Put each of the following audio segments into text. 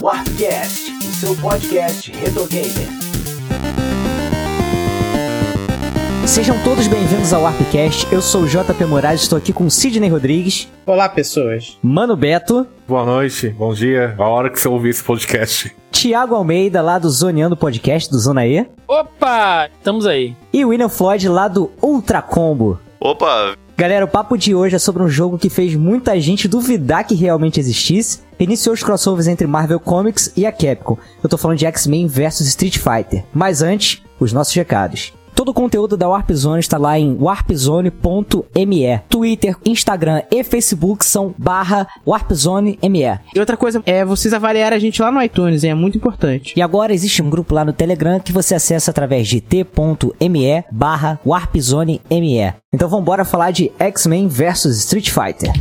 Warpcast, o seu podcast retro gamer. Sejam todos bem-vindos ao Warpcast. Eu sou o JP Moraes, estou aqui com Sidney Rodrigues, Olá, pessoas. Mano Beto, Boa noite, bom dia, a hora que você ouvir esse podcast. Thiago Almeida, lá do Zoneando Podcast, do Zona E, Opa, estamos aí. e William Floyd, lá do Ultra Combo. Opa, Galera, o papo de hoje é sobre um jogo que fez muita gente duvidar que realmente existisse. Iniciou os crossovers entre Marvel Comics e a Capcom. Eu tô falando de X-Men vs Street Fighter. Mas antes, os nossos recados. Todo o conteúdo da Warp Zone está lá em warpzone.me. Twitter, Instagram e Facebook são barra warpzone.me. E outra coisa é vocês avaliarem a gente lá no iTunes, hein? é muito importante. E agora existe um grupo lá no Telegram que você acessa através de t.me barra warpzone.me. Então vambora falar de X-Men vs Street Fighter.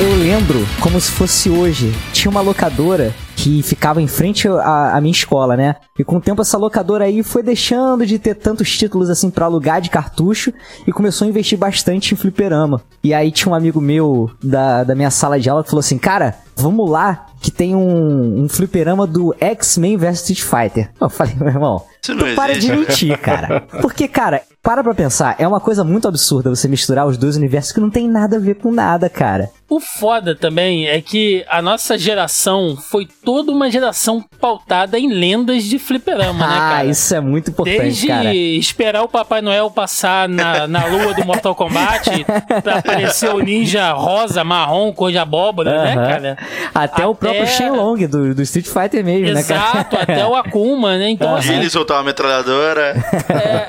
Eu lembro como se fosse hoje. Tinha uma locadora que ficava em frente à, à minha escola, né? E com o tempo essa locadora aí foi deixando de ter tantos títulos assim pra alugar de cartucho e começou a investir bastante em fliperama. E aí tinha um amigo meu da, da minha sala de aula que falou assim: Cara, vamos lá que tem um, um fliperama do X-Men vs Street Fighter. Eu falei, meu irmão, Isso não tu para de mentir, cara. Porque, cara, para pra pensar, é uma coisa muito absurda você misturar os dois universos que não tem nada a ver com nada, cara. O foda também é que a nossa geração foi toda uma geração pautada em lendas de fliperama, né, ah, cara? isso é muito importante, Desde cara. esperar o Papai Noel passar na, na lua do Mortal Kombat pra aparecer o ninja rosa, marrom, cor de abóbora, né, Aham. cara? Até, o próprio Até- Shenlong do, do Street Fighter mesmo, né, cara? Exato, até o Akuma, né? Então, assim, ele soltar uma metralhadora.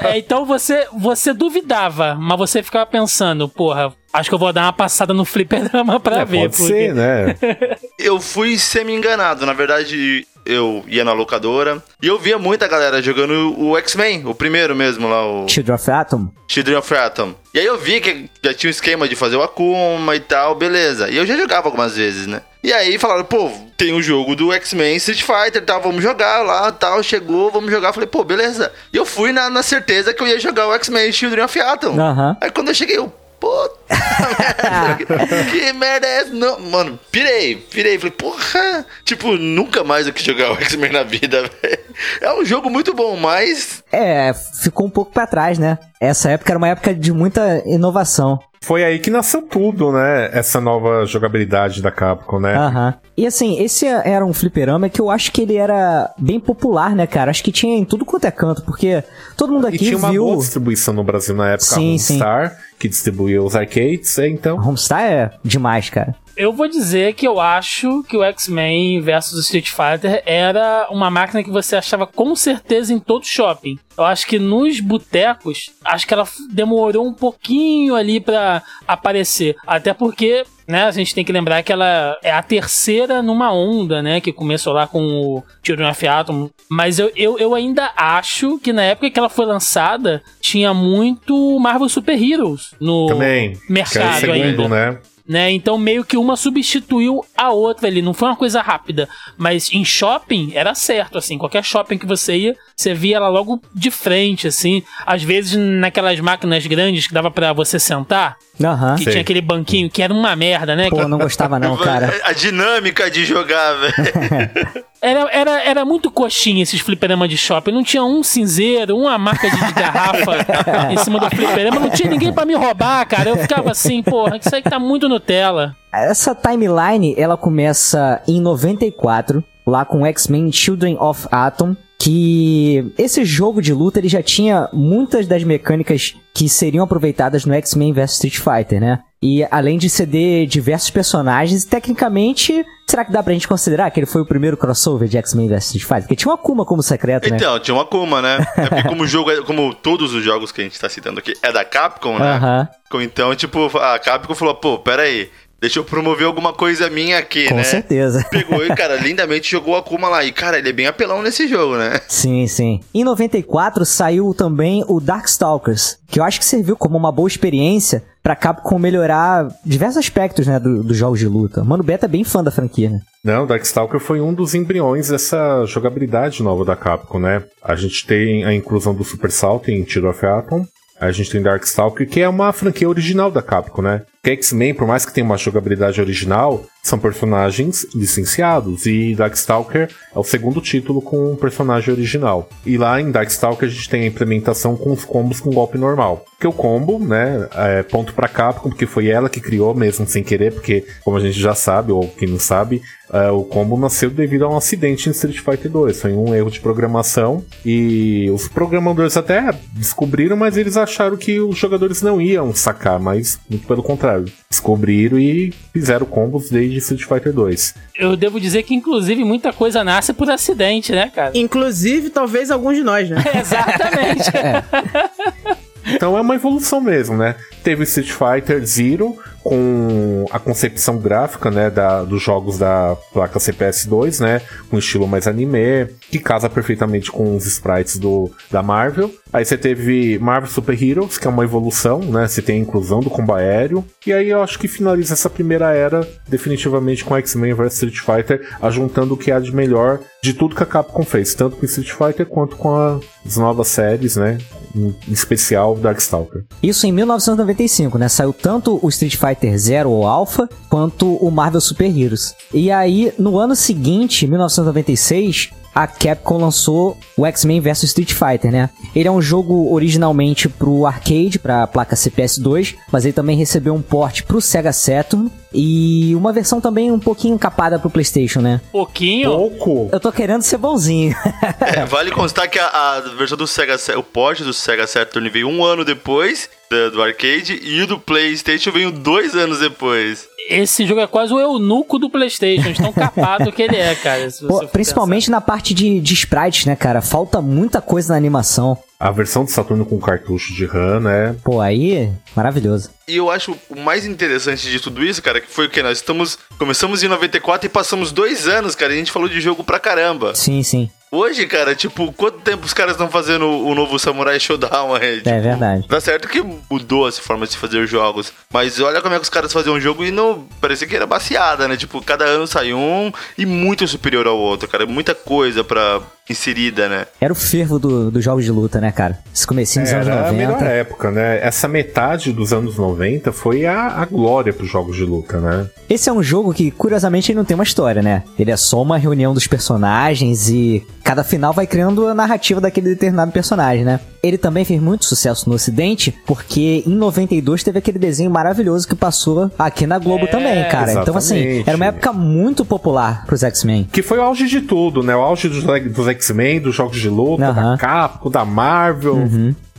É, é, então você, você duvidava, mas você ficava pensando, porra, acho que eu vou dar uma passada no fliperama pra É, ver. pode ser, né? Eu fui semi-enganado. Na verdade, eu ia na locadora e eu via muita galera jogando o X-Men, o primeiro mesmo lá, o Children of Atom. Children of Atom. E aí eu vi que já tinha um esquema de fazer o Akuma e tal, beleza. E eu já jogava algumas vezes, né? E aí falaram, pô, tem o jogo do X-Men Street Fighter e tal, vamos jogar lá tal. Chegou, vamos jogar. Falei, pô, beleza. E eu fui na, na certeza que eu ia jogar o X-Men Children of Atom. Aí quando eu cheguei, eu, puta merda, que merda é essa? Não, mano, pirei, pirei. Falei, porra, tipo, nunca mais eu quis jogar o X-Men na vida, velho. É um jogo muito bom, mas É, ficou um pouco pra trás, né? Essa época era uma época de muita inovação. Foi aí que nasceu tudo, né? Essa nova jogabilidade da Capcom, né? Aham. E assim, esse era um fliperama que eu acho que ele era bem popular, né, cara? Acho que tinha em tudo quanto é canto, porque todo mundo E aqui tinha uma viu. boa distribuição no Brasil na época, Sim, a sim. Homestar, que distribuía os arcades, é, então... Homestar é demais, cara. Eu vou dizer que eu acho que o X-Men versus Street Fighter era uma máquina que você achava com certeza em todo shopping. Eu acho que nos botecos, acho que ela demorou um pouquinho ali pra aparecer. Até porque, né, a gente tem que lembrar que ela é a terceira numa onda, né, que começou lá com o Children of Atom. Mas eu, eu, eu ainda acho que na época que ela foi lançada, tinha muito Marvel Super Heroes no Também, mercado segundo, ainda né? Né? Então meio que uma substituiu a outra ali, não foi uma coisa rápida, mas em shopping era certo assim, qualquer shopping que você ia, você via ela logo de frente assim, às vezes naquelas máquinas grandes que dava pra você sentar, Aham. que Sei. tinha aquele banquinho que era uma merda, né? Pô, não gostava não, cara. a dinâmica de jogar, velho. Era, era, era muito coxinha esses fliperama de shopping. Não tinha um cinzeiro, uma marca de, de garrafa em cima do fliperama. Não tinha ninguém pra me roubar, cara. Eu ficava assim, porra, isso aí que tá muito Nutella. Essa timeline, ela começa em 94, lá com X-Men Children of Atom, que esse jogo de luta ele já tinha muitas das mecânicas que seriam aproveitadas no X-Men vs Street Fighter, né? E além de ceder diversos personagens, tecnicamente, será que dá pra gente considerar que ele foi o primeiro crossover de X-Men vs Street Fighter? Porque tinha uma Akuma como secreto, né? Então, tinha uma Akuma, né? É porque como o jogo, é- como todos os jogos que a gente tá citando aqui é da Capcom, né? Aham, Então, tipo, a Capcom falou, pô, pera aí, deixa eu promover alguma coisa minha aqui, com né? certeza. Pegou e, cara, lindamente jogou a Akuma lá. E, cara, ele é bem apelão nesse jogo, né? Sim, sim. Em 94 saiu também o Darkstalkers, que eu acho que serviu como uma boa experiência pra Capcom melhorar diversos aspectos, né, do- dos jogos de luta. Mano, o Beta é bem fã da franquia, né? Não, Darkstalker foi um dos embriões dessa jogabilidade nova da Capcom, né? A gente tem a inclusão do Super Salto em Children of Atom, a gente tem Darkstalker, que é uma franquia original da Capcom, né? Que X-Men, por mais que tenha uma jogabilidade original, são personagens licenciados. E Darkstalker é o segundo título com um personagem original. E lá em Darkstalker a gente tem a implementação com os combos com golpe normal. Que o combo, né, é ponto pra Capcom, porque foi ela que criou mesmo sem querer, porque como a gente já sabe, ou quem não sabe, é, o combo nasceu devido a um acidente em Street Fighter 2. Foi um erro de programação e os programadores até descobriram, mas eles acharam que os jogadores não iam sacar, mas muito pelo contrário. Descobriram e fizeram combos desde Street Fighter 2. Eu devo dizer que, inclusive, muita coisa nasce por acidente, né, cara? Inclusive, talvez alguns de nós, né? Exatamente. Então é uma evolução mesmo, né? Teve Street Fighter Zero com a concepção gráfica, né, da, dos jogos da placa CPS 2, né, com estilo mais anime, que casa perfeitamente com os sprites do, da Marvel. Aí você teve Marvel Super Heroes, que é uma evolução, né, você tem a inclusão do combo aéreo. E aí eu acho que finaliza essa primeira era definitivamente com X-Men vs Street Fighter, ajuntando o que há de melhor de tudo que a Capcom fez, tanto com Street Fighter quanto com as novas séries, né, especial Darkstalker. Isso em 1995, né? Saiu tanto o Street Fighter Zero ou Alpha, quanto o Marvel Super Heroes. E aí, no ano seguinte, 1996, a Capcom lançou o X-Men vs Street Fighter, né? Ele é um jogo originalmente pro arcade, pra placa CPS2, mas ele também recebeu um port pro Sega Saturn e uma versão também um pouquinho capada pro PlayStation, né? Pouquinho. Pouco! Eu tô querendo ser bonzinho. É, vale constar que a, a versão do Sega, o port do Sega Saturn veio um ano depois da- do arcade e o do PlayStation veio dois anos depois. Esse jogo é quase o eunuco do PlayStation, tão capado que ele é, cara. se você Pô, principalmente na parte de, de sprites, né, cara? Falta muita coisa na animação. A versão do Saturno com cartucho de RAM, né? Pô, aí, maravilhoso. E eu acho o mais interessante de tudo isso, cara, que foi o que nós estamos. Começamos em 94 e passamos dois anos, cara, e a gente falou de jogo pra caramba. Sim, sim. Hoje, cara, tipo, quanto tempo os caras estão fazendo o novo Samurai Showdown aí? Tipo, É verdade. Tá certo que mudou essa forma de fazer jogos, mas olha como é que os caras faziam um jogo e não parecia que era baseada, né? Tipo, cada ano sai um e muito superior ao outro, cara. Muita coisa pra inserida, né? Era o fervo do- dos jogos de luta, né, cara? Esse comecinho dos anos Era a melhor 90. época, né? Essa metade dos anos 90 foi a, a glória pros jogos de luta, né? Esse é um jogo que, curiosamente, ele não tem uma história, né? Ele é só uma reunião dos personagens e cada final vai criando a narrativa daquele determinado personagem, né? Ele também fez muito sucesso no ocidente, porque em 92 teve aquele desenho maravilhoso que passou aqui na Globo também, cara. Então, assim, exatamente. era uma época muito popular pros X-Men. Que foi o auge de tudo, né? O auge dos, dos X-Men, dos jogos de luta, Aham. da Capcom, da Marvel.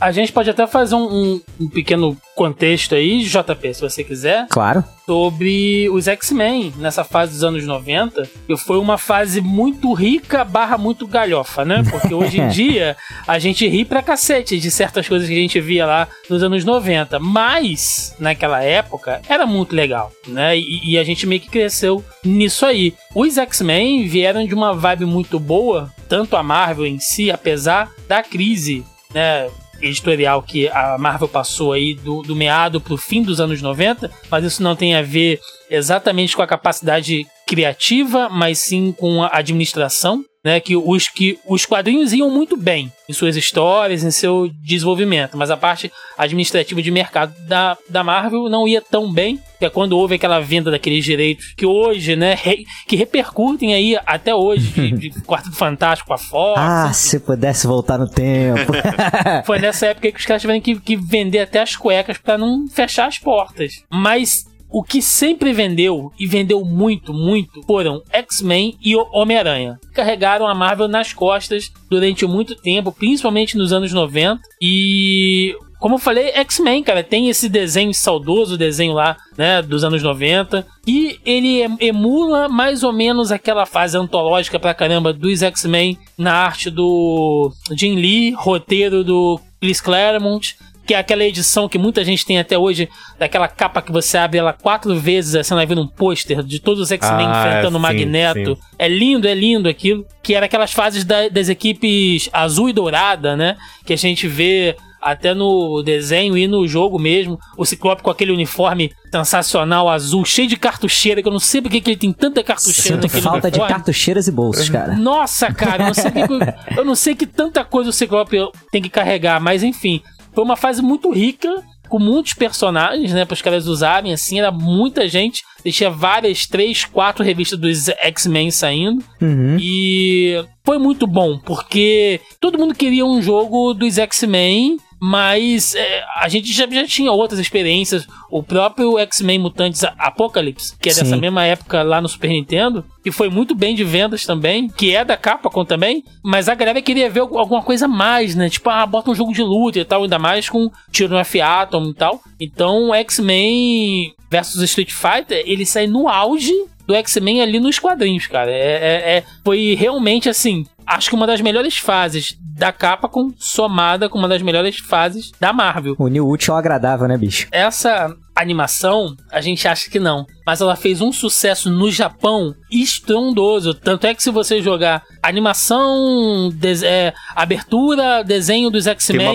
A gente pode até fazer um, um- um pequeno contexto aí, JP, se você quiser, Claro. sobre os X-Men nessa fase dos anos 90, que foi uma fase muito rica barra muito galhofa, né? Porque hoje em dia a gente ri pra cacete de certas coisas que a gente via lá nos anos 90, mas naquela época era muito legal, né? E, e a gente meio que cresceu nisso aí. Os X-Men vieram de uma vibe muito boa, tanto a Marvel em si, apesar da crise, né? Editorial que a Marvel passou aí do, do meado pro fim dos anos 90, mas isso não tem a ver exatamente com a capacidade criativa, mas sim com a administração, né? Que os, que os quadrinhos iam muito bem em suas histórias, em seu desenvolvimento, mas a parte administrativa de mercado da, da Marvel não ia tão bem, que é quando houve aquela venda daqueles direitos que hoje, né, re- que repercutem aí até hoje, de, de Quarto Fantástico a Fox, Ah, enfim. se pudesse voltar no tempo. Foi nessa época que os caras tiveram que, que vender até as cuecas pra não fechar as portas. Mas o que sempre vendeu, e vendeu muito, muito, foram X-Men e Homem-Aranha. Carregaram a Marvel nas costas durante muito tempo, principalmente nos anos 90. E. Como eu falei, X-Men, cara, tem esse desenho saudoso, desenho lá, né, dos anos 90. E ele em- emula mais ou menos aquela fase antológica pra caramba dos X-Men na arte do Jim Lee, roteiro do Chris Claremont, que é aquela edição que muita gente tem até hoje, daquela capa que você abre ela quatro vezes, assim, vai vendo um pôster de todos os X-Men Ah, enfrentando o Magneto. sim. É lindo, é lindo aquilo. Que era aquelas fases da- das equipes azul e dourada, né? Que a gente vê até no desenho e no jogo mesmo. O Ciclope com aquele uniforme sensacional azul, cheio de cartucheira, que eu não sei porque que ele tem tanta cartucheira Sinto naquele falta de uniforme. cartucheiras e bolsos, cara. Nossa, cara, eu não, sei que, eu não sei que tanta coisa o Ciclope tem que carregar, mas enfim, foi uma fase muito rica. com muitos personagens, né? Para os caras usarem, assim, era muita gente. Tinha várias, três, quatro revistas dos X-Men saindo. Uhum. E foi muito bom, porque todo mundo queria um jogo dos X-Men, mas é, a gente já, já tinha outras experiências. O próprio X-Men Mutantes Apocalypse, que é dessa Sim. mesma época lá no Super Nintendo, que foi muito bem de vendas também, que é da Capcom também, mas a galera queria ver al- alguma coisa mais, né? Tipo, ah, bota um jogo de luta e tal, ainda mais com tiro no F-Atom e tal. Então, X-Men versus Street Fighter, ele sai no auge do X-Men ali nos quadrinhos, cara. É, é- é- foi realmente assim. Acho que uma das melhores fases da Capcom somada com uma das melhores fases da Marvel. O New útil ao agradável, né, bicho? Essa animação, a gente acha que não. Mas ela fez um sucesso no Japão estrondoso. Tanto é que se você jogar animação, des- é, abertura, desenho dos X-Men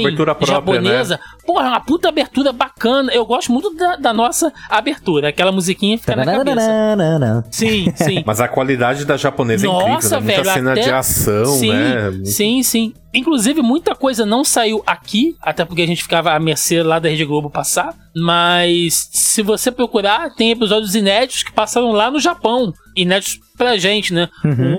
própria, né? japonesa, porra, uma puta abertura bacana. Eu gosto muito da, da nossa abertura. Aquela musiquinha fica na cabeça. Sim, sim. Mas a qualidade da japonesa é incrível, Nossa, né? Muita velho, cena até- de ação, sim, né? Sim, sim. Inclusive, muita coisa não saiu aqui, até porque a gente ficava à mercê lá da Rede Globo passar. Mas se você procurar, tem episódios inéditos que passaram lá no Japão. Inéditos pra gente, né?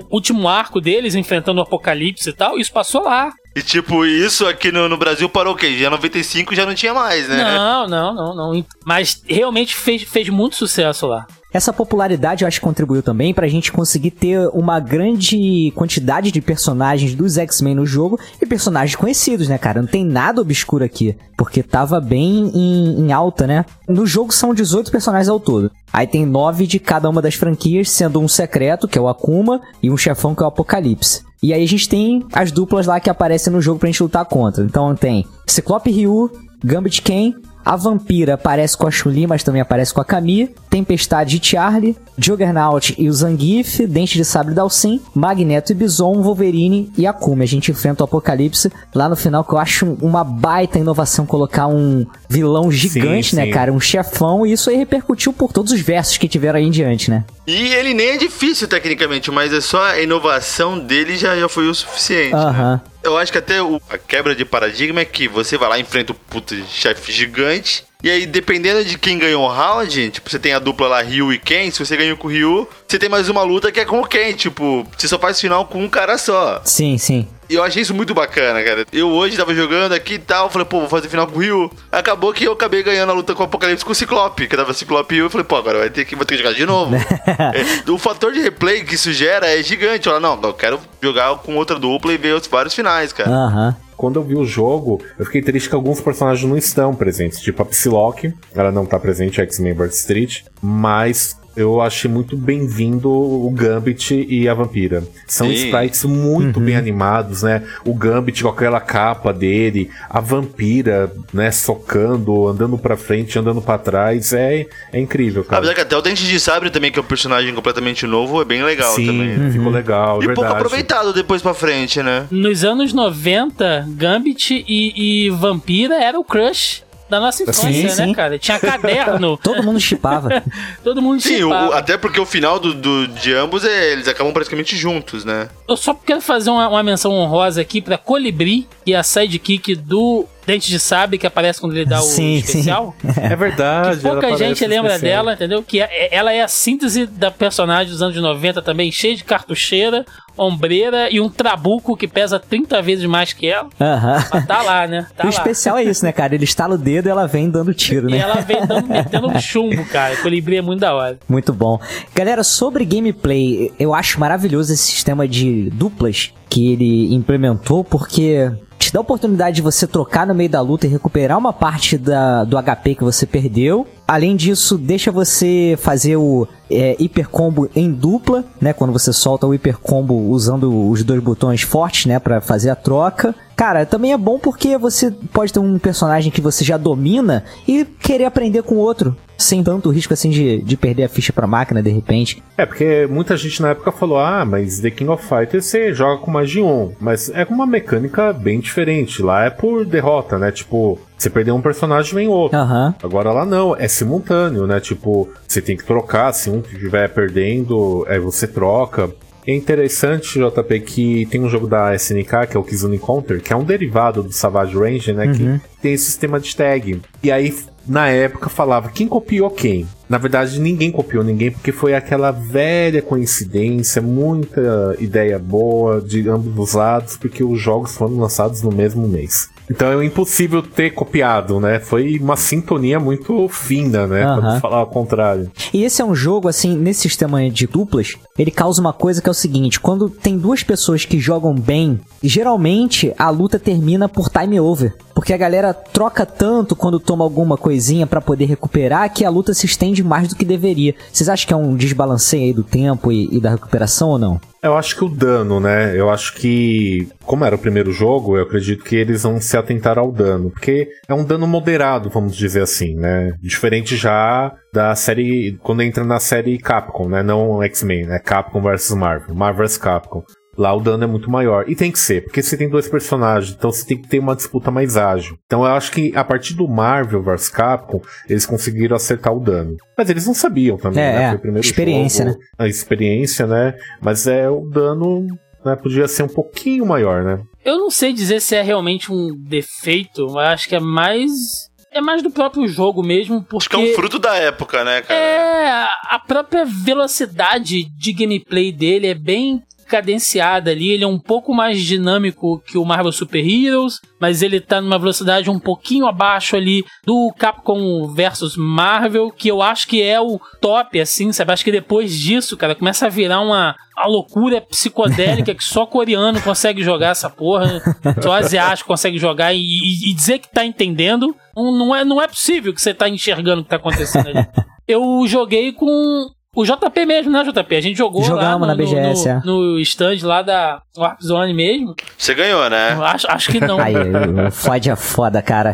O último arco deles enfrentando o apocalipse e tal, isso passou lá. E tipo, isso aqui no, no Brasil parou o quê? Já 95 já não tinha mais, né? Não, não, não, não. Mas realmente fez, fez muito sucesso lá. Essa popularidade eu acho que contribuiu também pra gente conseguir ter uma grande quantidade de personagens dos X-Men no jogo e personagens conhecidos, né, cara? Não tem nada obscuro aqui, porque tava bem em, em alta, né? No jogo são 18 personagens ao todo. Aí tem 9 de cada uma das franquias, sendo um secreto, que é o Akuma, e um chefão, que é o Apocalipse. E aí a gente tem as duplas lá que aparecem no jogo pra gente lutar contra. Então tem Ciclope Ryu, Gambit Ken, a Vampira aparece com a Chun-Li, mas também aparece com a Kami. Tempestade e Charlie. Juggernaut e o Zangief. Dente de Sabre Dalsin. Magneto e Bison. Wolverine e Akuma. A gente enfrenta o Apocalipse lá no final, que eu acho uma baita inovação colocar um vilão gigante, Sim, né, sim. cara? Um chefão. E isso aí repercutiu por todos os versos que tiveram aí em diante, né? E ele nem é difícil tecnicamente, mas é só a inovação dele já, já foi o suficiente. né? Eu acho que até o- a quebra de paradigma é que você vai lá e enfrenta o puto chefe gigante. E aí, dependendo de quem ganhou o round, tipo, você tem a dupla lá, Ryu e Ken. Se você ganhou com o Ryu, você tem mais uma luta que é com o Ken. Tipo, você só faz final com um cara só. Sim, sim. E eu achei isso muito bacana, cara. Eu hoje tava jogando aqui e tal, falei, pô, vou fazer final com o Ryu. Acabou que eu acabei ganhando a luta com o Apocalipse com o Ciclope, que tava Ciclope e eu falei, pô, agora vai ter que, vou ter que jogar de novo. É, o fator de replay que isso gera é gigante. Eu falei, não, eu quero jogar com outra dupla e ver os vários finais, cara. Aham. Quando eu vi o jogo, eu fiquei triste que alguns personagens não estão presentes. Tipo a Psylocke, ela não tá presente, a X-Men Bird Street. Mas eu achei muito bem-vindo o Gambit e a Vampira. São Sim. sprites muito bem animados, né? O Gambit com aquela capa dele, a Vampira, né, socando, andando pra frente, andando pra trás. É, é incrível, cara. Apesar que até o Dente de Sabre também, que é um personagem completamente novo, é bem legal Sim, também. ficou legal, E verdade. pouco aproveitado depois pra frente, né? Nos anos 90, Gambit e, e Vampira era o crush da nossa infância, Sim, né, sim. cara? Tinha caderno. Todo mundo chipava. Todo mundo Sim, o- até porque o final do, do- de ambos é eles acabam praticamente juntos, né? Eu só quero fazer uma, uma menção honrosa aqui pra Colibri, que é a sidekick do Dente de Sabre, que aparece quando ele dá o Sim, sim. especial. É verdade. Que pouca gente lembra especial. dela, entendeu? Que é- ela é a síntese da personagem dos anos 90 também, cheia de cartucheira, ombreira e um trabuco que pesa 30 vezes mais que ela. Aham. Mas tá lá, né? Tá o lá. especial é isso, né, cara? Ele estala o dedo e ela vem dando tiro, E né? ela vem dando, metendo um chumbo, cara. Colibri é muito da hora. Muito bom. Galera, sobre gameplay, eu acho maravilhoso esse sistema de duplas que ele implementou, porque te dá a oportunidade de você trocar no meio da luta e recuperar uma parte da, do HP que você perdeu. Além disso, deixa você fazer o é, hiper combo em dupla, né? Quando você solta o hiper combo usando os dois botões fortes, né? Pra fazer a troca. Cara, também é bom porque você pode ter um personagem que você já domina e querer aprender com outro. Sem tanto risco assim de, de perder a ficha pra máquina de repente. É, porque muita gente na época falou: ah, mas The King of Fighters você joga com mais de um. Mas é com uma mecânica bem diferente. Lá é por derrota, né? Tipo, você perdeu um personagem, vem outro. Aham. Agora lá não, é simultâneo, né? Tipo, você tem que trocar, se um estiver perdendo, aí você troca. É interessante, JP, que tem um jogo da SNK, que é o Kizune Counter, que é um derivado do Savage Range, né? Que tem esse sistema de tag. E aí, na época, falava quem copiou quem. Na verdade, ninguém copiou ninguém, porque foi aquela velha coincidência, muita ideia boa de ambos os lados, porque os jogos foram lançados no mesmo mês. Então é impossível ter copiado, né? Foi uma sintonia muito fina, né? Pra Aham. não falar ao contrário. E esse é um jogo, assim, nesse sistema de duplas, ele causa uma coisa que é o seguinte: quando tem duas pessoas que jogam bem, geralmente a luta termina por time over. Porque a galera troca tanto quando toma alguma coisinha pra poder recuperar que a luta se estende mais do que deveria. Vocês acham que é um desbalanceio aí do tempo e, e da recuperação ou não? Eu acho que o dano, né? Eu acho que, como era o primeiro jogo, eu acredito que eles vão se atentar ao dano. Porque é um dano moderado, vamos dizer assim, né? Diferente já da série. Quando entra na série Capcom, né? Não X-Men, né? Capcom vs Marvel. Marvel vs Capcom. Lá o dano é muito maior. E tem que ser, porque você tem dois personagens, então você tem que ter uma disputa mais ágil. Então eu acho que a partir do Marvel vs Capcom, eles conseguiram acertar o dano. Mas eles não sabiam também, É, né? é. Foi o primeiro Experiência, jogo, A experiência, né? Mas é o dano, né? Podia ser um pouquinho maior, né? Eu não sei dizer se é realmente um defeito, mas acho que é mais. É mais do próprio jogo mesmo, porque. Acho que é um fruto da época, né, cara? É, a própria velocidade de gameplay dele é bem cadenciada ali, ele é um pouco mais dinâmico que o Marvel Super Heroes, mas ele tá numa velocidade um pouquinho abaixo ali do Capcom versus Marvel, que eu acho que é o top, assim, sabe? Acho que depois disso, cara, começa a virar uma, uma loucura psicodélica que só coreano consegue jogar essa porra, só asiático consegue jogar e, e- e dizer que tá entendendo, não, não é, não é possível que você tá enxergando o que tá acontecendo ali. Eu joguei com o JP mesmo, né, JP? A gente jogou Jogamos lá na no, BGS, no, é. no stand lá da Warp Zone mesmo. Você ganhou, né? Acho, acho que não. Aí, o Fode é foda, cara.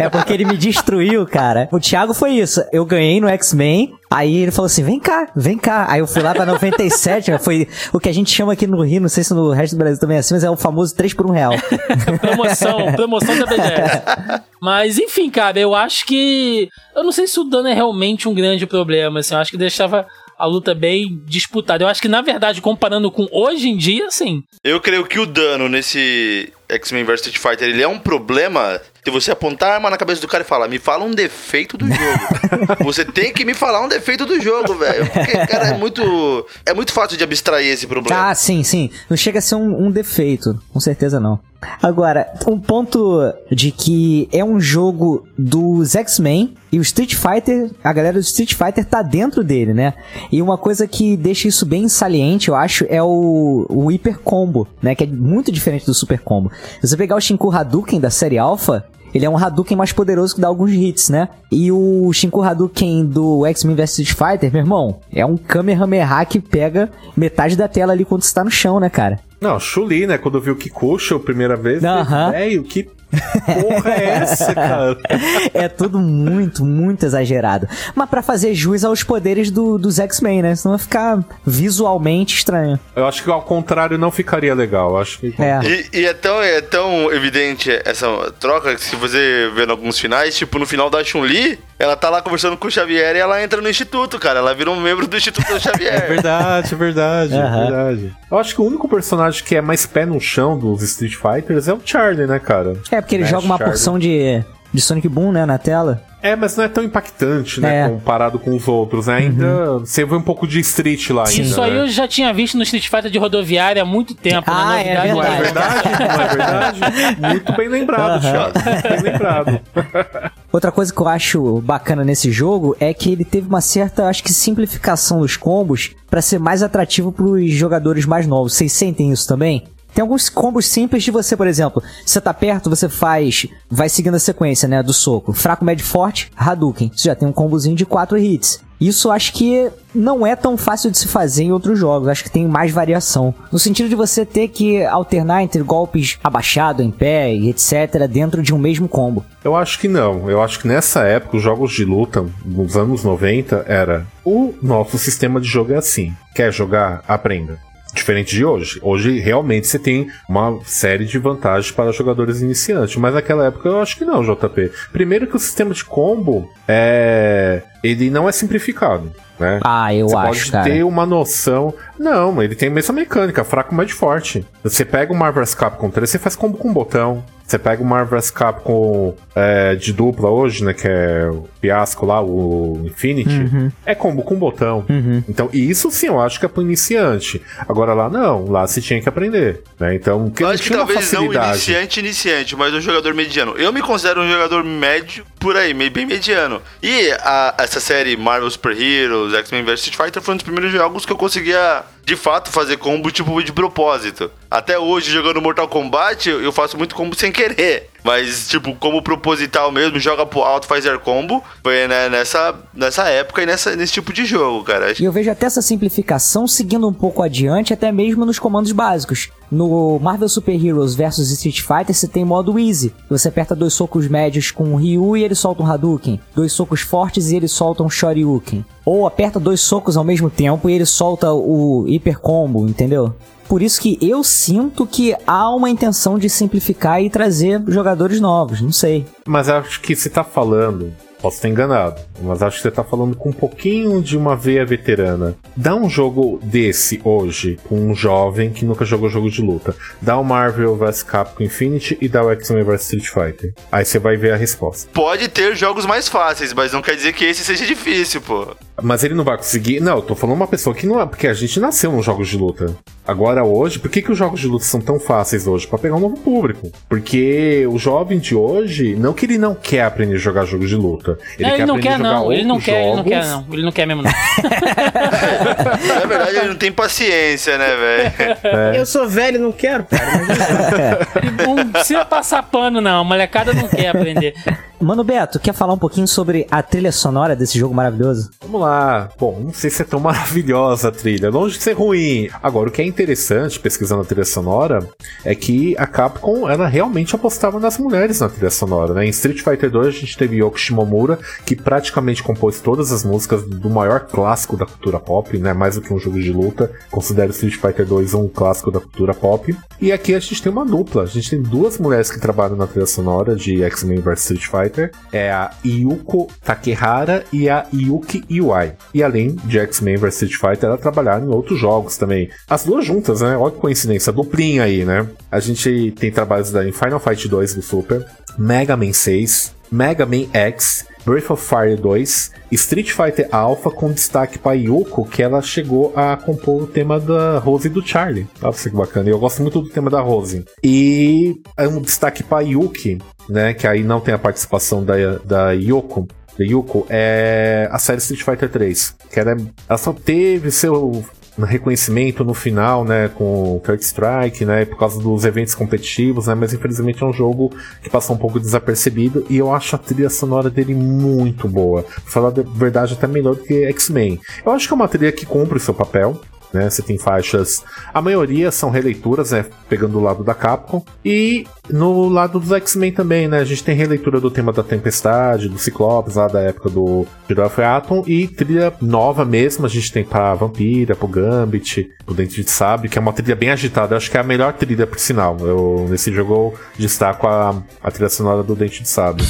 É porque ele me destruiu, cara. O Thiago foi isso. Eu ganhei no X-Men. Aí ele falou assim: vem cá, vem cá. Aí eu fui lá pra 97. foi o que a gente chama aqui no Rio, não sei se no resto do Brasil também é assim, mas é o famoso 3 por 1 real. promoção, promoção da BGS. Mas enfim, cara, eu acho que. Eu não sei se o dano é realmente um grande problema, assim. Eu acho que deixava a luta bem disputada. Eu acho que, na verdade, comparando com hoje em dia, sim. Eu creio que o dano nesse X-Men vs Street Fighter, ele é um problema de você apontar a arma na cabeça do cara e falar, me fala um defeito do jogo. você tem que me falar um defeito do jogo, velho. Porque, cara, é muito. É muito fácil de abstrair esse problema. Ah, sim, sim. Não chega a ser um, um defeito. Com certeza não. Agora, um ponto de que é um jogo dos X-Men e o Street Fighter, a galera do Street Fighter tá dentro dele, né? E uma coisa que deixa isso bem saliente, eu acho, é o, o Hyper Combo, né? Que é muito diferente do Super Combo. Se você pegar o Shinku Hadouken da série Alpha, ele é um Hadouken mais poderoso que dá alguns hits, né? E o Shinku Hadouken do X-Men vs Street Fighter, meu irmão, é um Kamehameha que pega metade da tela ali quando você tá no chão, né, cara? Não, Chuli, né? Quando eu vi o Kikucho a primeira vez, velho, que porra é essa, cara? é tudo muito, muito exagerado. Mas pra fazer jus aos poderes do- dos X-Men, né? Senão vai ficar visualmente estranho. Eu acho que ao contrário não ficaria legal. Eu acho que. É. E, e é, tão, é tão evidente essa troca que se você ver em alguns finais, tipo no final da Chun-Li, ela tá lá conversando com o Xavier e ela entra no instituto, cara. Ela vira um membro do Instituto do É Xavier. verdade, é verdade, é Aham. verdade. Eu acho que o único personagem que é mais pé no chão dos Street Fighters é o Charlie, né, cara? É, porque ele Né, joga uma Charlie. porção de, de Sonic Boom, né, na tela. É, mas não é tão impactante, né, É. Uhum. comparado com os outros. né? Ainda você vê um pouco de Street lá ainda. Isso aí né? eu já tinha visto no Street Fighter de rodoviária há muito tempo. Ah, né? é Não é verdade. verdade? Não é verdade? Muito bem lembrado, Aham. Thiago. Muito bem lembrado. Outra coisa que eu acho bacana nesse jogo é que ele teve uma certa, acho que, simplificação dos combos pra ser mais atrativo pros jogadores mais novos. Vocês sentem isso também? Tem alguns combos simples de você, por exemplo, você tá perto, você faz, vai seguindo a sequência, né, do soco. Fraco, médio, forte, Hadouken. Você já tem um combozinho de 4 hits. Isso acho que não é tão fácil de se fazer em outros jogos. Acho que tem mais variação. No sentido de você ter que alternar entre golpes abaixado, em pé e etc. dentro de um mesmo combo. Eu acho que não. Eu acho que nessa época, os jogos de luta, nos anos 90, era o nosso sistema de jogo é assim. Quer jogar? Aprenda. Diferente de hoje. Hoje, realmente, você tem uma série de vantagens para jogadores iniciantes. Mas naquela época eu acho que não, JP. Primeiro que o sistema de combo é. Ele não é simplificado. Né? Ah, eu você acho, pode cara. ter uma noção. Não, ele tem a mesma mecânica, fraco mais forte. Você pega o Marvel's Capcom 3, você faz combo com um botão. Você pega o Marvel's Capcom é, de dupla hoje, né? Que é o fiasco lá, o Infinity. É combo com botão. Uhum. Então, isso sim, eu acho que é pro iniciante. Agora lá não, lá você tinha que aprender. Né? Então, que Eu não acho que talvez não facilidade. iniciante, iniciante, mas um jogador mediano. Eu me considero um jogador médio por aí, meio bem mediano. E a- essa série Marvel Super Heroes, X-Men vs Street Fighter foi um dos primeiros jogos que eu conseguia, de fato, fazer combo tipo de propósito. Até hoje, jogando Mortal Kombat, eu faço muito combo sem querer. Mas, tipo, como proposital mesmo, joga pro alto, faz air combo. Foi né, nessa, nessa época e nessa, nesse tipo de jogo, cara. E eu vejo até essa simplificação seguindo um pouco adiante, até mesmo nos comandos básicos. No Marvel Super Heroes vs Street Fighter, você tem modo Easy. Você aperta dois socos médios com o Ryu e ele solta um Hadouken. Dois socos fortes e ele solta um Shoryuken. Ou aperta dois socos ao mesmo tempo e ele solta o Hyper Combo, entendeu? Por isso que eu sinto que há uma intenção de simplificar e trazer jogadores novos, não sei. Mas acho que você tá falando, posso estar enganado, mas acho que você tá falando com um pouquinho de uma veia veterana. Dá um jogo desse hoje, com um jovem que nunca jogou jogo de luta. Dá o Marvel vs Capcom Infinity e dá o X-Men vs Street Fighter. Aí você vai ver a resposta. Pode ter jogos mais fáceis, mas não quer dizer que esse seja difícil, pô. Mas ele não vai conseguir. Não, eu tô falando uma pessoa que não é. Porque a gente nasceu nos jogos de luta. Agora, hoje, por que, que os jogos de luta são tão fáceis hoje? Pra pegar um novo público. Porque o jovem de hoje, não que ele não quer aprender a jogar jogos de luta. Ele, Não, quer ele não quer, não. Ele não quer, ele não quer, não. Ele não quer mesmo, não. Na verdade, ele não tem paciência, né, velho? É. Eu sou velho e não quero, cara. Não precisa passar pano, não. A molecada não quer aprender. Mano Beto, quer falar um pouquinho sobre a trilha sonora desse jogo maravilhoso? Vamos lá. Bom, não sei se é tão maravilhosa a trilha, longe de ser ruim. Agora, o que é interessante, pesquisando a trilha sonora, é que a Capcom, ela realmente apostava nas mulheres na trilha sonora, né? Em Street Fighter 2 a gente teve Yoko Shimomura, que praticamente compôs todas as músicas do maior clássico da cultura pop, né? Mais do que um jogo de luta. Considero Street Fighter 2 um clássico da cultura pop. E aqui a gente tem uma dupla. A gente tem duas mulheres que trabalham na trilha sonora de X-Men vs Street Fighter. É a Yuko Takehara e a Yuki Iwai. E além de X-Men vs Street Fighter, ela trabalharam em outros jogos também. As duas juntas, né? Olha que coincidência, duplinha aí, né? A gente tem trabalhos da em Final Fight 2 do Super, Mega Man 6, Mega Man X, Breath of Fire 2, Street Fighter Alpha com destaque para Yuko, que ela chegou a compor o tema da Rose e do Charlie. Olha que bacana. Eu gosto muito do tema da Rose. E é um destaque para Yuki, né? Que aí não tem a participação da, da Yoko. Da Yuko, é a série Street Fighter 3. Que ela, é- ela só teve seu reconhecimento no final, né, com o Strike, né, por causa dos eventos competitivos, né, mas infelizmente é um jogo que passou um pouco desapercebido e eu acho a trilha sonora dele muito boa. Pra falar a verdade, até melhor do que X-Men. Eu acho que é uma trilha que cumpre o seu papel, né? Você tem faixas. A maioria são releituras, né? Pegando o lado da Capcom. E no lado dos X-Men também, né? A gente tem releitura do tema da Tempestade, do Ciclopes, lá da época do of Atom. E trilha nova mesmo. A gente tem pra Vampira, pro Gambit, pro Dente de Sabre, que é uma trilha bem agitada. Eu acho que é a melhor trilha, por sinal. Eu, nesse jogo eu destaco a, a trilha sonora do Dente de Sabre.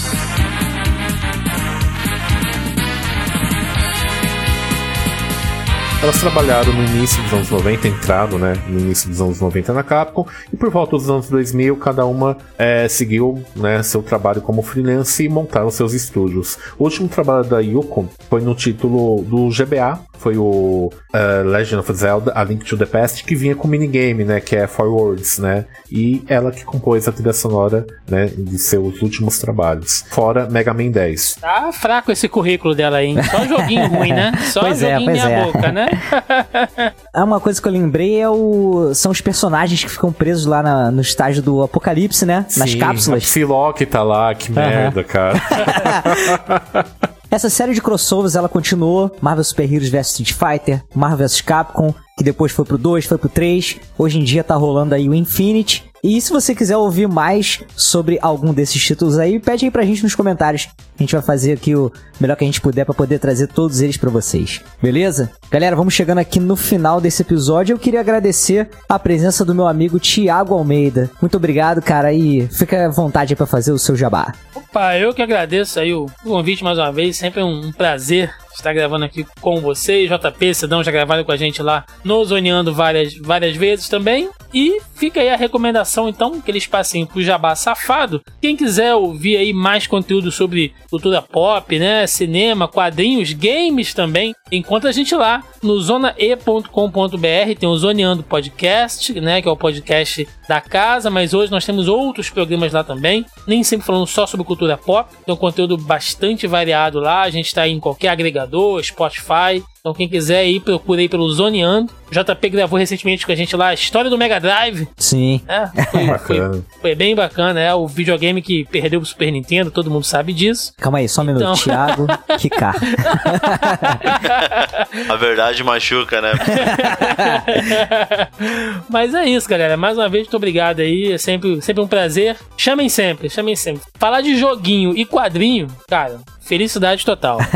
Elas trabalharam no início dos anos 90, entraram né, no início dos anos 90 na Capcom, e por volta dos anos 2000, cada uma eh, seguiu né, seu trabalho como freelance e montaram seus estúdios. O último trabalho da Yoko foi no título do GBA, foi o eh, Legend of Zelda, A Link to the Past, que vinha com minigame, né, que é Forwards, né, e ela que compôs a trilha sonora né, de seus últimos trabalhos. Fora Mega Man 10. Tá fraco esse currículo dela aí, hein? Só joguinho ruim, né? Só Pois é, joguinho pois meia é. boca, né? Ah, uma coisa que eu lembrei é o. São os personagens que ficam presos lá na- no estágio do apocalipse, né? Nas Sim, A cápsulas. Psylocke tá lá, que merda, cara. Essa série de crossovers ela continuou. Marvel Super Heroes vs Street Fighter, Marvel vs Capcom, que depois foi pro 2, foi pro 3. Hoje em dia tá rolando aí o Infinity. E se você quiser ouvir mais sobre algum desses títulos aí, pede aí pra gente nos comentários. A gente vai fazer aqui o melhor que a gente puder pra poder trazer todos eles pra vocês. Beleza? Galera, vamos chegando aqui no final desse episódio. Eu queria agradecer a presença do meu amigo Tiago Almeida. Muito obrigado, cara, e fica à vontade pra fazer o seu jabá. Opa, eu que agradeço aí o convite mais uma vez. Sempre um prazer estar gravando aqui com vocês. JP, Cidão já gravaram com a gente lá no Zoneando várias, várias vezes também. E fica aí a recomendação, então, que eles passem pro Jabá Safado. Quem quiser ouvir aí mais conteúdo sobre cultura pop, né, cinema, quadrinhos, games também, encontra a gente lá no zonae.com.br. Tem o Zoneando Podcast, né, que é o podcast da casa, mas hoje nós temos outros programas lá também, nem sempre falando só sobre cultura pop. Tem um conteúdo bastante variado lá. A gente está em qualquer agregador, Spotify, então quem quiser aí, procura aí pelo Zoneando. O JP gravou recentemente com a gente lá a história do Mega Drive. Sim. É, foi, Bacana. foi- foi bem bacana, é o videogame que perdeu o Super Nintendo, todo mundo sabe disso. Calma aí, só um minuto. Então. Thiago Kikar. A verdade machuca, né? Mas é isso, galera. Mais uma vez, muito obrigado aí. É sempre, sempre um prazer. Chamem sempre, chamem sempre. Falar de joguinho e quadrinho, cara, felicidade total.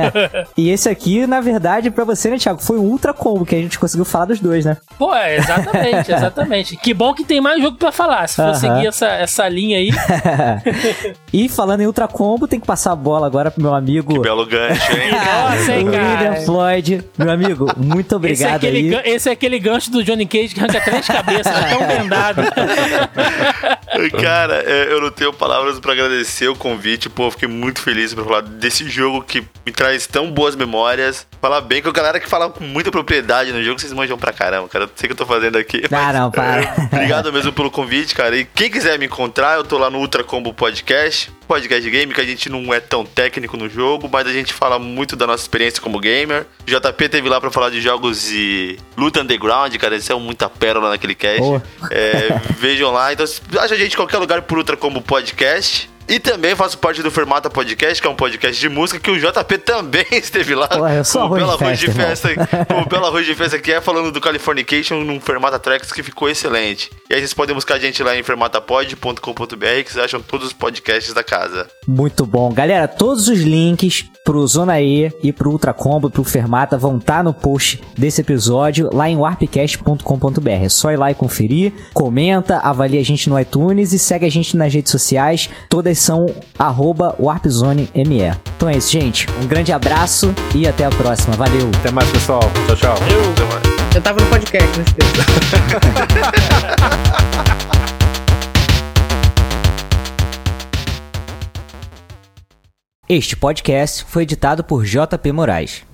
E esse aqui, na verdade, pra você, né, Thiago, foi um ultra combo que a gente conseguiu falar dos dois, né? Pô, é, exatamente, exatamente. Que bom que tem mais jogo pra falar. Se for Aham. seguir essa, essa linha aí. e falando em ultra combo, tem que passar a bola agora pro meu amigo Belo gancho, hein? Nossa, hein, William. Floyd. Meu amigo, muito Esse é, obrigado aquele, aí. esse é aquele gancho do Johnny Cage que arranca três cabeças, tá tão vendado. Cara, é, eu não tenho palavras pra agradecer o convite. Pô, fiquei muito feliz pra falar desse jogo que me traz tão boas memórias. Falar bem com a galera que fala com muita propriedade no jogo, vocês manjam pra caramba, cara. Eu sei que eu tô fazendo aqui. Ah, não, para. é, obrigado mesmo pelo convite, cara. E quem quiser me encontrar, eu tô lá no Ultra Combo Podcast. Podcast de game, que a gente não é tão técnico no jogo, mas a gente fala muito da nossa experiência como gamer. O JP teve lá pra falar de jogos de luta underground, cara. Isso é muita pérola naquele cast. Boa. É, vejam lá. Então, acha a gente em qualquer lugar por Ultra Combo Podcast. E também faço parte do Fermata Podcast, que é um podcast de música que o JP também esteve lá. Porra, eu sou com o Belo de Arroz de festa, com o Belo Arroz de Festa que é falando do Californication num Fermata Tracks que ficou excelente. E aí vocês podem buscar a gente lá em fermatapod.com.br que vocês acham todos os podcasts da casa. Muito bom. Galera, todos os links pro Zona E e pro Ultra Combo, pro Fermata vão estar no post desse episódio lá em warpcast.com.br. É só ir lá e conferir, comenta, avalia a gente no iTunes e segue a gente nas redes sociais. Todas são arroba warpzoneme. Então é isso, gente. Um grande abraço e até a próxima. Valeu! Até mais, pessoal. Tchau, tchau. Eu tava no podcast, não esqueça. Este podcast foi editado por JP Moraes.